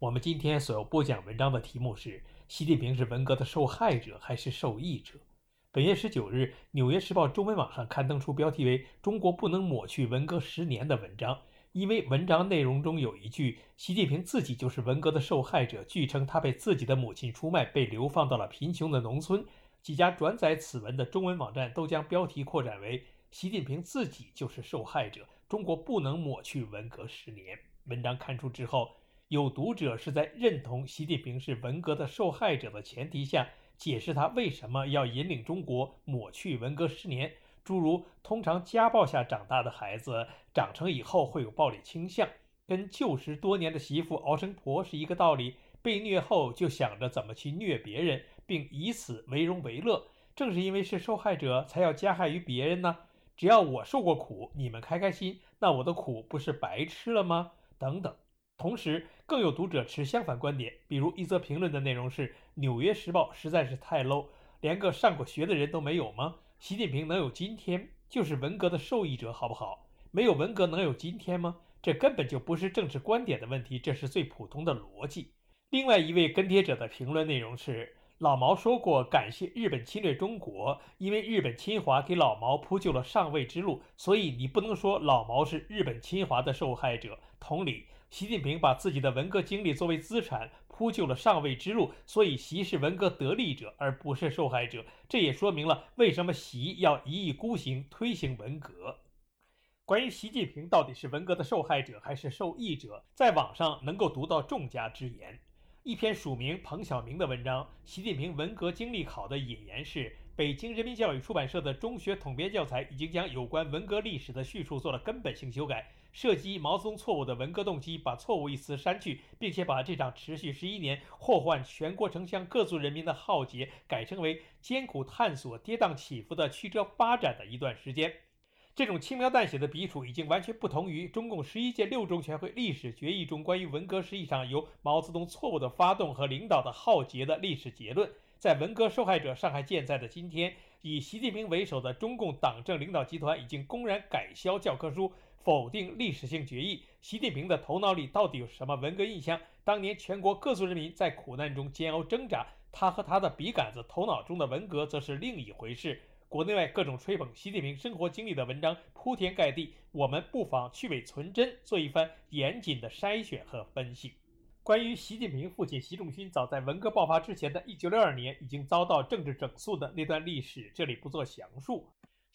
我们今天所要播讲文章的题目是：习近平是文革的受害者还是受益者？本月十九日，《纽约时报》中文网上刊登出标题为“中国不能抹去文革十年”的文章，因为文章内容中有一句“习近平自己就是文革的受害者”，据称他被自己的母亲出卖，被流放到了贫穷的农村。几家转载此文的中文网站都将标题扩展为“习近平自己就是受害者，中国不能抹去文革十年”。文章刊出之后。有读者是在认同习近平是文革的受害者的前提下，解释他为什么要引领中国抹去文革十年，诸如通常家暴下长大的孩子长成以后会有暴力倾向，跟旧时多年的媳妇熬成婆是一个道理。被虐后就想着怎么去虐别人，并以此为荣为乐。正是因为是受害者，才要加害于别人呢？只要我受过苦，你们开开心，那我的苦不是白吃了吗？等等。同时，更有读者持相反观点，比如一则评论的内容是：《纽约时报》实在是太 low，连个上过学的人都没有吗？习近平能有今天，就是文革的受益者，好不好？没有文革能有今天吗？这根本就不是政治观点的问题，这是最普通的逻辑。另外一位跟帖者的评论内容是。老毛说过感谢日本侵略中国，因为日本侵华给老毛铺就了上位之路，所以你不能说老毛是日本侵华的受害者。同理，习近平把自己的文革经历作为资产，铺就了上位之路，所以习是文革得利者，而不是受害者。这也说明了为什么习要一意孤行推行文革。关于习近平到底是文革的受害者还是受益者，在网上能够读到众家之言。一篇署名彭晓明的文章，《习近平文革经历考》的引言是：北京人民教育出版社的中学统编教材已经将有关文革历史的叙述做了根本性修改，涉及毛泽东错误的文革动机，把“错误”一词删去，并且把这场持续十一年、祸患全国城乡各族人民的浩劫，改称为艰苦探索、跌宕起伏的曲折发展的一段时间。这种轻描淡写的笔触，已经完全不同于中共十一届六中全会历史决议中关于文革是一场由毛泽东错误的发动和领导的浩劫的历史结论。在文革受害者尚还健在的今天，以习近平为首的中共党政领导集团已经公然改销教科书，否定历史性决议。习近平的头脑里到底有什么文革印象？当年全国各族人民在苦难中煎熬挣扎，他和他的笔杆子头脑中的文革则是另一回事。国内外各种吹捧习近平生活经历的文章铺天盖地，我们不妨去伪存真，做一番严谨的筛选和分析。关于习近平父亲习仲勋早在文革爆发之前的一九六二年已经遭到政治整肃的那段历史，这里不做详述。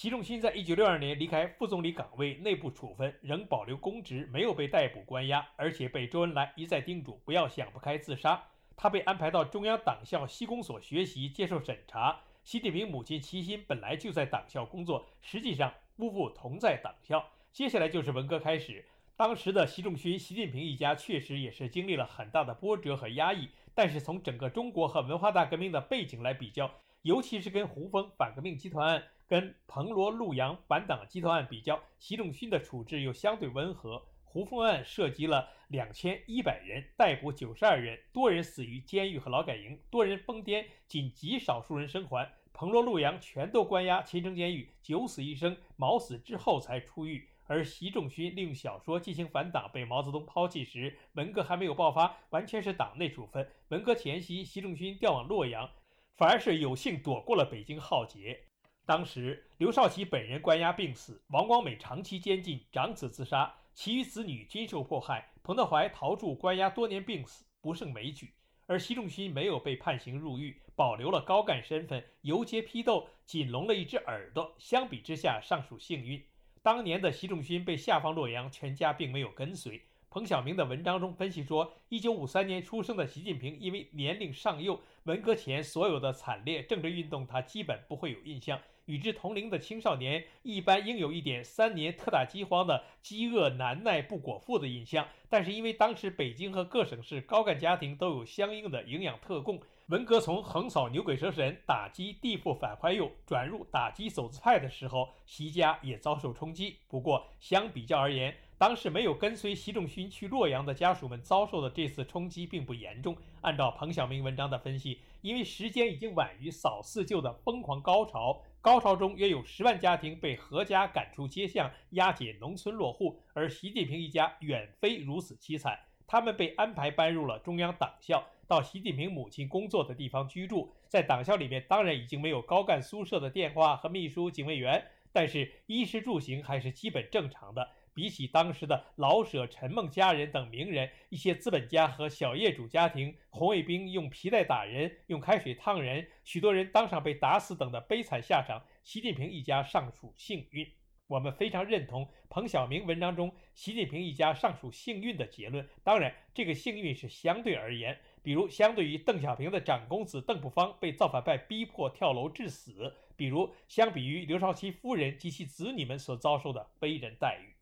习仲勋在一九六二年离开副总理岗位，内部处分，仍保留公职，没有被逮捕关押，而且被周恩来一再叮嘱不要想不开自杀。他被安排到中央党校西工所学习，接受审查。习近平母亲齐心本来就在党校工作，实际上夫妇同在党校。接下来就是文革开始，当时的习仲勋、习近平一家确实也是经历了很大的波折和压抑。但是从整个中国和文化大革命的背景来比较，尤其是跟胡风反革命集团案、跟彭罗陆杨反党集团案比较，习仲勋的处置又相对温和。胡风案涉及了两千一百人，逮捕九十二人，多人死于监狱和劳改营，多人疯癫，仅极少数人生还。彭罗陆杨全都关押秦城监狱，九死一生，毛死之后才出狱。而习仲勋利用小说进行反党，被毛泽东抛弃时，文革还没有爆发，完全是党内处分。文革前夕，习仲勋调往洛阳，反而是有幸躲过了北京浩劫。当时刘少奇本人关押病死，王光美长期监禁，长子自杀。其余子女均受迫害，彭德怀逃驻关押多年病死，不胜枚举。而习仲勋没有被判刑入狱，保留了高干身份，游街批斗，仅聋了一只耳朵。相比之下，尚属幸运。当年的习仲勋被下放洛阳，全家并没有跟随。彭晓明的文章中分析说，一九五三年出生的习近平，因为年龄尚幼，文革前所有的惨烈政治运动他基本不会有印象。与之同龄的青少年一般应有一点三年特大饥荒的饥饿难耐不果腹的印象。但是因为当时北京和各省市高干家庭都有相应的营养特供，文革从横扫牛鬼蛇神、打击地富反坏右，转入打击走资派的时候，习家也遭受冲击。不过相比较而言，当时没有跟随习仲勋去洛阳的家属们遭受的这次冲击并不严重。按照彭晓明文章的分析，因为时间已经晚于扫四旧的疯狂高潮，高潮中约有十万家庭被何家赶出街巷，押解农村落户，而习近平一家远非如此凄惨，他们被安排搬入了中央党校，到习近平母亲工作的地方居住。在党校里面，当然已经没有高干宿舍的电话和秘书、警卫员，但是衣食住行还是基本正常的。比起当时的老舍、陈梦家人等名人，一些资本家和小业主家庭，红卫兵用皮带打人、用开水烫人，许多人当场被打死等的悲惨下场，习近平一家尚属幸运。我们非常认同彭晓明文章中习近平一家尚属幸运的结论。当然，这个幸运是相对而言，比如相对于邓小平的长公子邓朴方被造反派逼迫跳楼致死，比如相比于刘少奇夫人及其子女们所遭受的悲人待遇。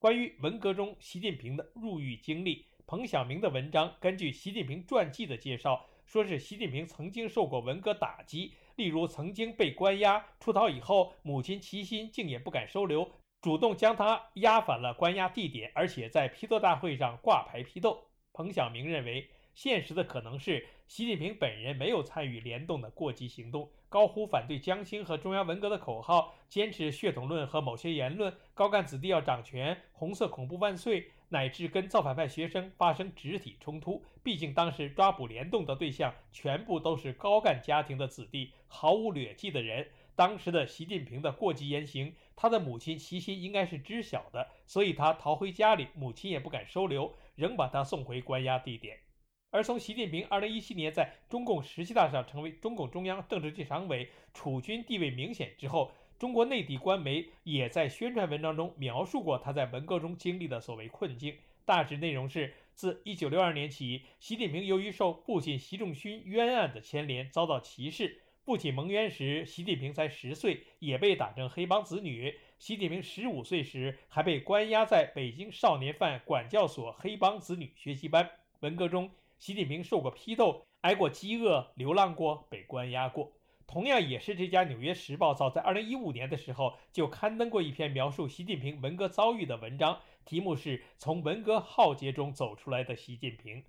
关于文革中习近平的入狱经历，彭晓明的文章根据习近平传记的介绍，说是习近平曾经受过文革打击，例如曾经被关押，出逃以后，母亲齐心竟也不敢收留，主动将他押返了关押地点，而且在批斗大会上挂牌批斗。彭晓明认为，现实的可能是习近平本人没有参与联动的过激行动。高呼反对江青和中央文革的口号，坚持血统论和某些言论，高干子弟要掌权，红色恐怖万岁，乃至跟造反派学生发生肢体冲突。毕竟当时抓捕联动的对象全部都是高干家庭的子弟，毫无劣迹的人。当时的习近平的过激言行，他的母亲齐心应该是知晓的，所以他逃回家里，母亲也不敢收留，仍把他送回关押地点。而从习近平2017年在中共十七大上成为中共中央政治局常委，储君地位明显之后，中国内地官媒也在宣传文章中描述过他在文革中经历的所谓困境。大致内容是：自1962年起，习近平由于受父亲习仲勋冤案的牵连，遭到歧视。父亲蒙冤时，习近平才十岁，也被打成黑帮子女。习近平十五岁时，还被关押在北京少年犯管教所黑帮子女学习班。文革中。习近平受过批斗，挨过饥饿，流浪过，被关押过。同样也是这家《纽约时报》早在2015年的时候就刊登过一篇描述习近平文革遭遇的文章，题目是从文革浩劫中走出来的习近平。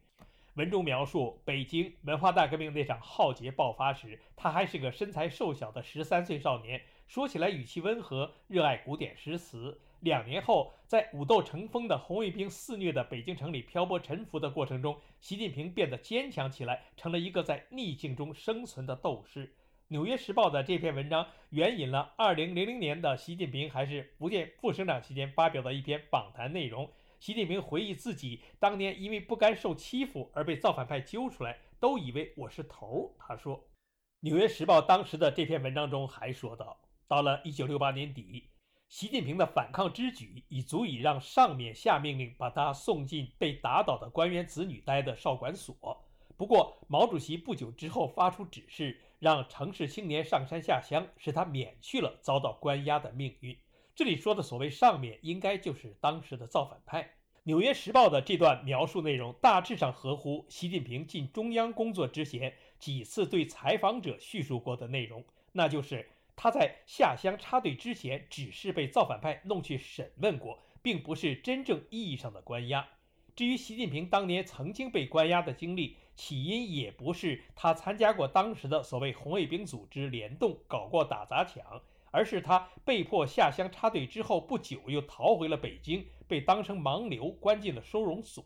文中描述北京文化大革命那场浩劫爆发时，他还是个身材瘦小的十三岁少年，说起来语气温和，热爱古典诗词。两年后，在武斗成风的红卫兵肆虐的北京城里漂泊沉浮的过程中，习近平变得坚强起来，成了一个在逆境中生存的斗士。《纽约时报》的这篇文章援引了2000年的习近平还是福建副省长期间发表的一篇访谈内容。习近平回忆自己当年因为不甘受欺负而被造反派揪出来，都以为我是头儿。他说，《纽约时报》当时的这篇文章中还说到，到了1968年底。习近平的反抗之举已足以让上面下命令把他送进被打倒的官员子女待的少管所。不过，毛主席不久之后发出指示，让城市青年上山下乡，使他免去了遭到关押的命运。这里说的所谓上面，应该就是当时的造反派。《纽约时报》的这段描述内容大致上合乎习近平进中央工作之前几次对采访者叙述过的内容，那就是。他在下乡插队之前，只是被造反派弄去审问过，并不是真正意义上的关押。至于习近平当年曾经被关押的经历，起因也不是他参加过当时的所谓红卫兵组织联动，搞过打砸抢，而是他被迫下乡插队之后不久又逃回了北京，被当成盲流关进了收容所。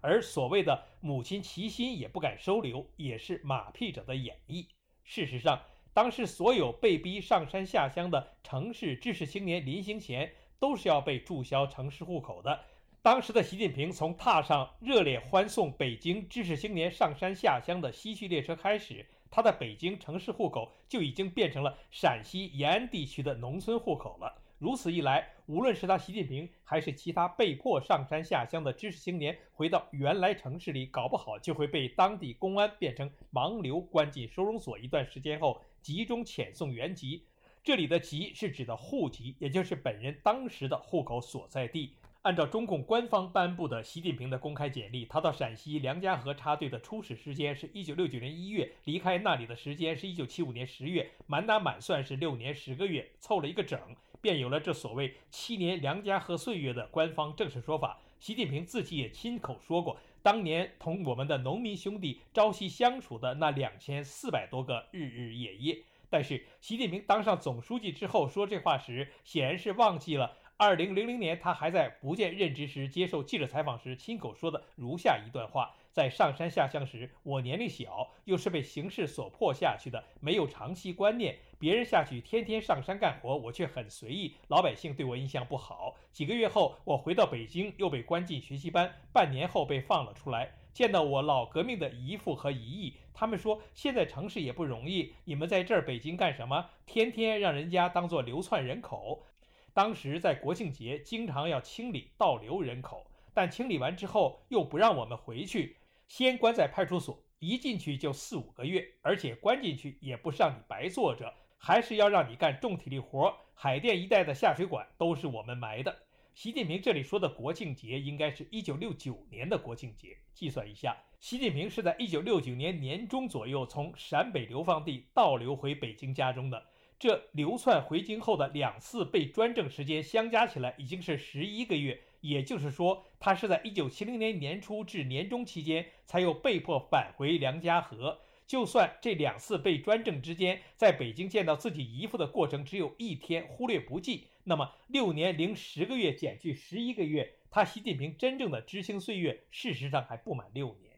而所谓的母亲齐心也不敢收留，也是马屁者的演绎。事实上。当时所有被逼上山下乡的城市知识青年临行前都是要被注销城市户口的。当时的习近平从踏上热烈欢送北京知识青年上山下乡的西去列车开始，他的北京城市户口就已经变成了陕西延安地区的农村户口了。如此一来，无论是他习近平，还是其他被迫上山下乡的知识青年，回到原来城市里，搞不好就会被当地公安变成盲流，关进收容所一段时间后，集中遣送原籍。这里的籍是指的户籍，也就是本人当时的户口所在地。按照中共官方颁布的习近平的公开简历，他到陕西梁家河插队的初始时间是一九六九年一月，离开那里的时间是一九七五年十月，满打满算是六年十个月，凑了一个整，便有了这所谓七年梁家河岁月的官方正式说法。习近平自己也亲口说过，当年同我们的农民兄弟朝夕相处的那两千四百多个日日夜夜。但是，习近平当上总书记之后说这话时，显然是忘记了。二零零零年，他还在福建任职时，接受记者采访时亲口说的如下一段话：在上山下乡时，我年龄小，又是被形势所迫下去的，没有长期观念。别人下去天天上山干活，我却很随意，老百姓对我印象不好。几个月后，我回到北京，又被关进学习班，半年后被放了出来。见到我老革命的姨父和姨姨，他们说现在城市也不容易，你们在这儿北京干什么？天天让人家当做流窜人口。当时在国庆节，经常要清理倒流人口，但清理完之后又不让我们回去，先关在派出所，一进去就四五个月，而且关进去也不是让你白坐着，还是要让你干重体力活。海淀一带的下水管都是我们埋的。习近平这里说的国庆节，应该是一九六九年的国庆节。计算一下，习近平是在一九六九年年中左右从陕北流放地倒流回北京家中的。这流窜回京后的两次被专政时间相加起来已经是十一个月，也就是说，他是在一九七零年年初至年中期间才又被迫返回梁家河。就算这两次被专政之间在北京见到自己姨父的过程只有一天，忽略不计，那么六年零十个月减去十一个月，他习近平真正的知青岁月事实上还不满六年。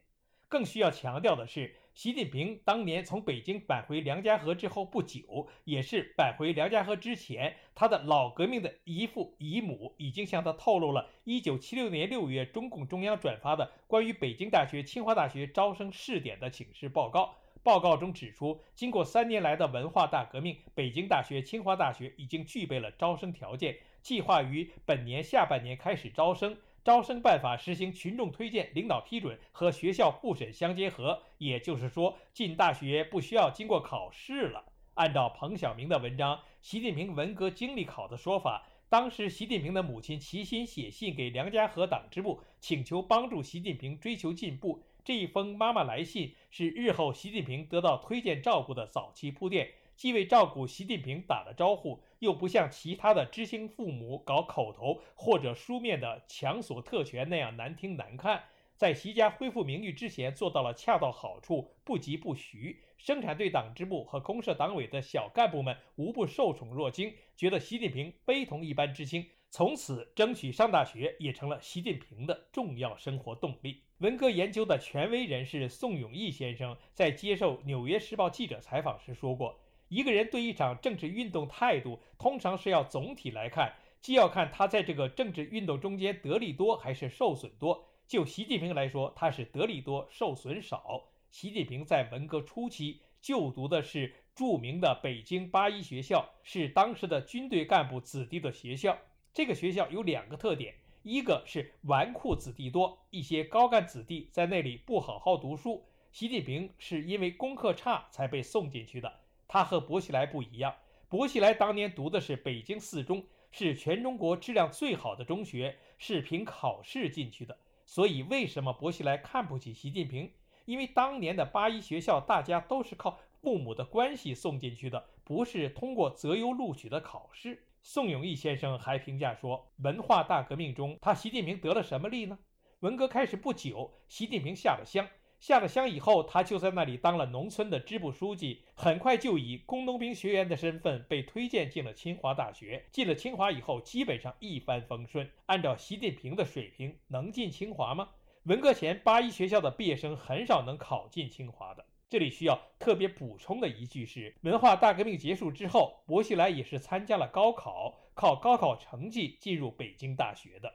更需要强调的是。习近平当年从北京返回梁家河之后不久，也是返回梁家河之前，他的老革命的姨父姨母已经向他透露了1976年6月中共中央转发的关于北京大学、清华大学招生试点的请示报告。报告中指出，经过三年来的文化大革命，北京大学、清华大学已经具备了招生条件，计划于本年下半年开始招生。招生办法实行群众推荐、领导批准和学校复审相结合，也就是说，进大学不需要经过考试了。按照彭晓明的文章《习近平文革经历考》的说法，当时习近平的母亲齐心写信给梁家河党支部，请求帮助习近平追求进步。这一封妈妈来信是日后习近平得到推荐照顾的早期铺垫。既为照顾习近平打了招呼，又不像其他的知青父母搞口头或者书面的强索特权那样难听难看，在习家恢复名誉之前做到了恰到好处，不急不徐。生产队党支部和公社党委的小干部们无不受宠若惊，觉得习近平非同一般知青。从此，争取上大学也成了习近平的重要生活动力。文革研究的权威人士宋永毅先生在接受《纽约时报》记者采访时说过。一个人对一场政治运动态度，通常是要总体来看，既要看他在这个政治运动中间得利多还是受损多。就习近平来说，他是得利多，受损少。习近平在文革初期就读的是著名的北京八一学校，是当时的军队干部子弟的学校。这个学校有两个特点：一个是纨绔子弟多，一些高干子弟在那里不好好读书。习近平是因为功课差才被送进去的。他和薄熙来不一样，薄熙来当年读的是北京四中，是全中国质量最好的中学，是凭考试进去的。所以，为什么薄熙来看不起习近平？因为当年的八一学校，大家都是靠父母的关系送进去的，不是通过择优录取的考试。宋永毅先生还评价说，文化大革命中，他习近平得了什么利呢？文革开始不久，习近平下了乡。下了乡以后，他就在那里当了农村的支部书记，很快就以工农兵学员的身份被推荐进了清华大学。进了清华以后，基本上一帆风顺。按照习近平的水平，能进清华吗？文革前八一学校的毕业生很少能考进清华的。这里需要特别补充的一句是：文化大革命结束之后，薄熙来也是参加了高考，靠高考成绩进入北京大学的。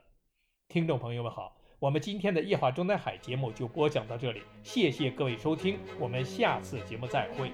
听众朋友们好。我们今天的夜话中南海节目就播讲到这里，谢谢各位收听，我们下次节目再会。